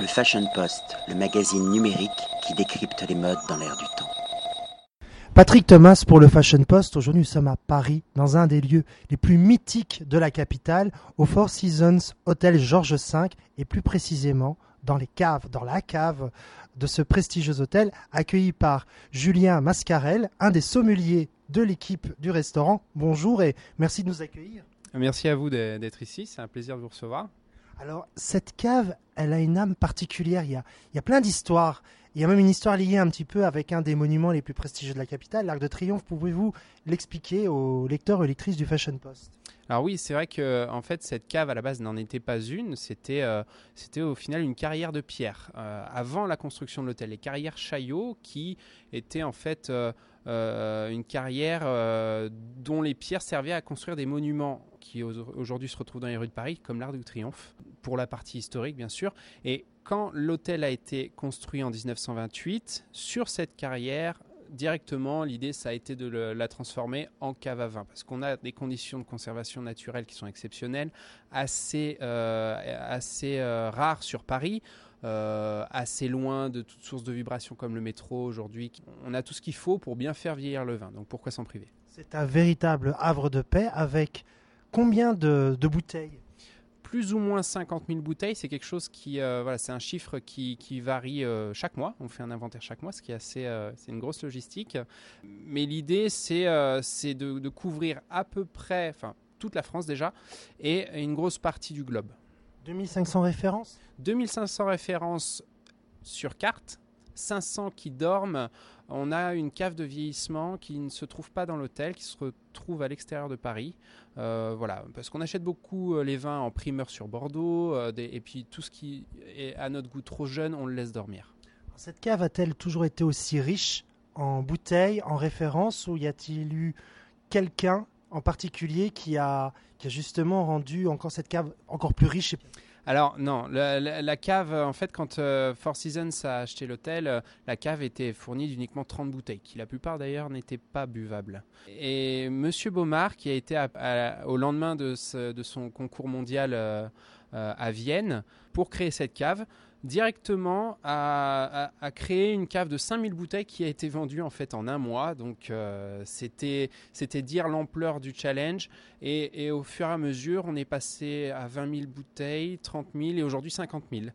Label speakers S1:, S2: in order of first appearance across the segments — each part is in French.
S1: Le Fashion Post, le magazine numérique qui décrypte les modes dans l'air du temps.
S2: Patrick Thomas pour le Fashion Post. Aujourd'hui, nous sommes à Paris, dans un des lieux les plus mythiques de la capitale, au Four Seasons Hôtel Georges V, et plus précisément dans les caves, dans la cave de ce prestigieux hôtel, accueilli par Julien Mascarel, un des sommeliers de l'équipe du restaurant. Bonjour et merci de nous accueillir.
S3: Merci à vous d'être ici, c'est un plaisir de vous recevoir.
S2: Alors, cette cave, elle a une âme particulière. Il y a, il y a plein d'histoires. Il y a même une histoire liée un petit peu avec un des monuments les plus prestigieux de la capitale, l'Arc de Triomphe. Pouvez-vous l'expliquer aux lecteurs et lectrices du Fashion Post?
S3: Alors oui, c'est vrai que en fait cette cave à la base n'en était pas une, c'était euh, c'était au final une carrière de pierre euh, avant la construction de l'hôtel, les carrières Chaillot qui étaient en fait euh, une carrière dont les pierres servaient à construire des monuments qui aujourd'hui se retrouvent dans les rues de Paris, comme l'Arc de Triomphe, pour la partie historique bien sûr. Et quand l'hôtel a été construit en 1928, sur cette carrière, directement, l'idée, ça a été de la transformer en cave à vin, parce qu'on a des conditions de conservation naturelle qui sont exceptionnelles, assez, euh, assez euh, rares sur Paris. Euh, assez loin de toute source de vibration comme le métro aujourd'hui. On a tout ce qu'il faut pour bien faire vieillir le vin, donc pourquoi s'en priver?
S2: C'est un véritable havre de paix avec combien de bouteilles?
S3: Plus ou moins 50 000 bouteilles. C'est quelque chose qui, euh, voilà, c'est un chiffre qui, qui varie euh, chaque mois. On fait un inventaire chaque mois, ce qui est assez, euh, c'est une grosse logistique. Mais l'idée, c'est, c'est de, de, couvrir à peu près, enfin, toute la France déjà, et une grosse partie du globe.
S2: 2500 références?
S3: 2500 références sur carte 500 qui dorment. On a une cave de vieillissement qui ne se trouve pas dans l'hôtel, qui se retrouve à l'extérieur de Paris. Euh, voilà, parce qu'on achète beaucoup euh, les vins en primeur sur Bordeaux, euh, et puis tout ce qui est à notre goût trop jeune, on le laisse dormir.
S2: Cette cave a-t-elle toujours été aussi riche en bouteilles, en références, ou y a-t-il eu quelqu'un en particulier qui a, qui a justement rendu encore cette cave encore plus riche
S3: alors non, la, cave, en fait, quand euh, Four Seasons a acheté l'hôtel, euh, la cave était fournie d'uniquement 30 bouteilles, qui la plupart d'ailleurs n'étaient pas buvables. Et Monsieur Baumard, qui a été au lendemain de, son concours mondial euh, à Vienne, pour créer cette cave, directement à, créer une cave de 5000 bouteilles qui a été vendue en fait en un mois. Donc euh, c'était dire l'ampleur du challenge. Et, au fur et à mesure, on est passé à 20 000 bouteilles, 30 000 et aujourd'hui 50 000.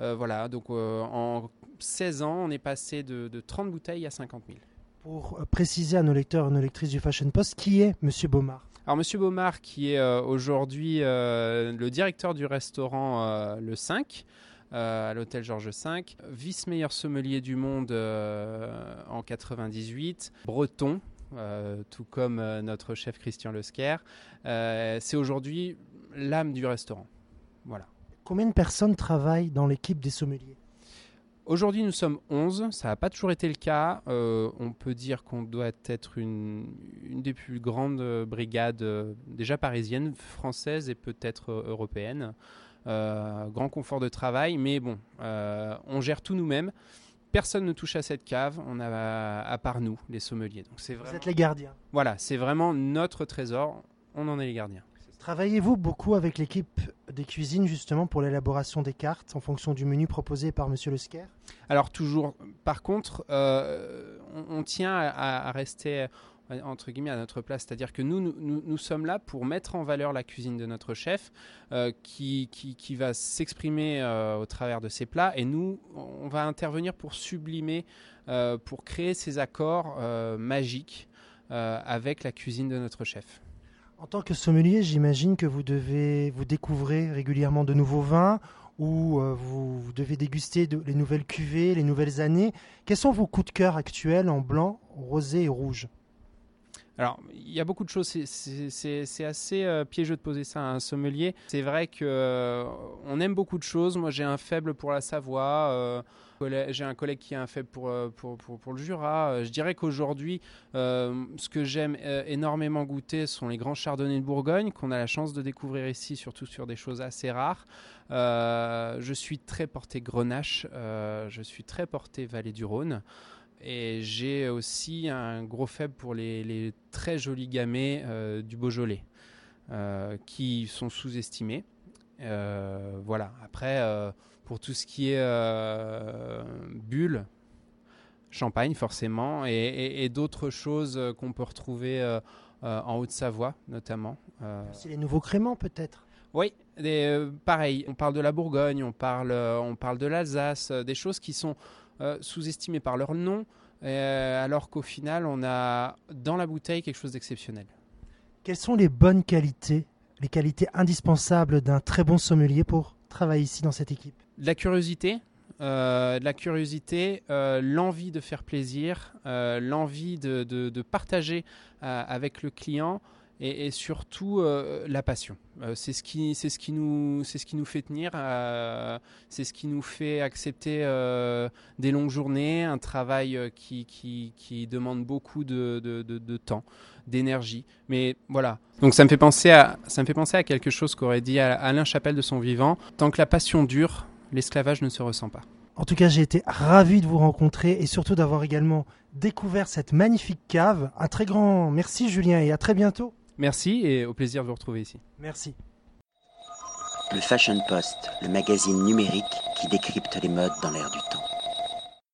S3: Euh, voilà, donc euh, en 16 ans, on est passé de, de 30 bouteilles à 50 000.
S2: Pour préciser à nos lecteurs et nos lectrices du Fashion Post, qui est Monsieur Baumard
S3: alors Monsieur Baumard, qui est aujourd'hui le directeur du restaurant Le 5, euh, à l'hôtel Georges V, vice-meilleur sommelier du monde euh, en 98, breton, euh, tout comme notre chef Christian Lesquer. c'est aujourd'hui l'âme du restaurant. Voilà.
S2: Combien de personnes travaillent dans l'équipe des sommeliers?
S3: Aujourd'hui, nous sommes 11. Ça n'a pas toujours été le cas. on peut dire qu'on doit être une, une, des plus grandes brigades, déjà parisiennes, françaises et peut-être européennes. Euh, grand confort de travail, mais bon, euh, on gère tout nous-mêmes. Personne ne touche à cette cave, on a à part nous, les sommeliers. Donc c'est
S2: Vous êtes les gardiens.
S3: Voilà, c'est vraiment notre trésor. On en est les gardiens.
S2: Travaillez-vous beaucoup avec l'équipe des cuisines justement pour l'élaboration des cartes en fonction du menu proposé par Monsieur Le
S3: Alors toujours. Par contre, euh, on, tient à, rester entre guillemets à notre place. C'est-à-dire que nous, nous, sommes là pour mettre en valeur la cuisine de notre chef euh, qui, qui, va s'exprimer euh, au travers de ses plats et nous, on va intervenir pour sublimer, euh, pour créer ces accords magiques avec la cuisine de notre chef.
S2: En tant que sommelier, j'imagine que vous devez vous découvrir régulièrement de nouveaux vins ou vous, devez déguster les nouvelles cuvées, les nouvelles années. Quels sont vos coups de cœur actuels en blanc, rosé et rouge?
S3: Alors, il y a beaucoup de choses. C'est assez euh, piégeux de poser ça à un sommelier. C'est vrai que euh, aime beaucoup de choses. Moi, j'ai un faible pour la Savoie. Euh, j'ai un collègue qui a un faible pour, pour, pour, le Jura. je dirais qu'aujourd'hui, ce que j'aime énormément goûter sont les grands chardonnays de Bourgogne, qu'on a la chance de découvrir ici, surtout sur des choses assez rares. je suis très porté Grenache. je suis très porté Vallée du Rhône. Et j'ai aussi un gros faible pour les, très jolis gamets euh, du Beaujolais, euh, qui sont sous-estimés. voilà. Après, pour tout ce qui est bulle, champagne forcément, et, d'autres choses qu'on peut retrouver en Haute-Savoie notamment.
S2: C'est les nouveaux créments peut-être?
S3: Oui, pareil, on parle de la Bourgogne, on parle, on parle de l'Alsace, des choses qui sont sous-estimées par leur nom, alors qu'au final, on a dans la bouteille quelque chose d'exceptionnel.
S2: Quelles sont les bonnes qualités, les qualités indispensables d'un très bon sommelier pour travailler ici dans cette équipe?
S3: La curiosité, euh, la curiosité, euh, l'envie de faire plaisir, euh, l'envie de, partager avec le client et, surtout la passion. c'est ce qui, c'est ce qui nous, c'est ce qui nous fait tenir, c'est ce qui nous fait accepter des longues journées, un travail qui, qui, demande beaucoup de, de temps, d'énergie. Mais voilà. Donc ça me fait penser à, ça me fait penser à quelque chose qu'aurait dit Alain Chapelle de son vivant. Tant que la passion dure, l'esclavage ne se ressent pas.
S2: En tout cas, j'ai été ravi de vous rencontrer et surtout d'avoir également découvert cette magnifique cave. Un très grand merci Julien et à très bientôt.
S3: Merci et au plaisir de vous retrouver ici.
S2: Merci.
S1: Le Fashion Post, le magazine numérique qui décrypte les modes dans l'air du temps.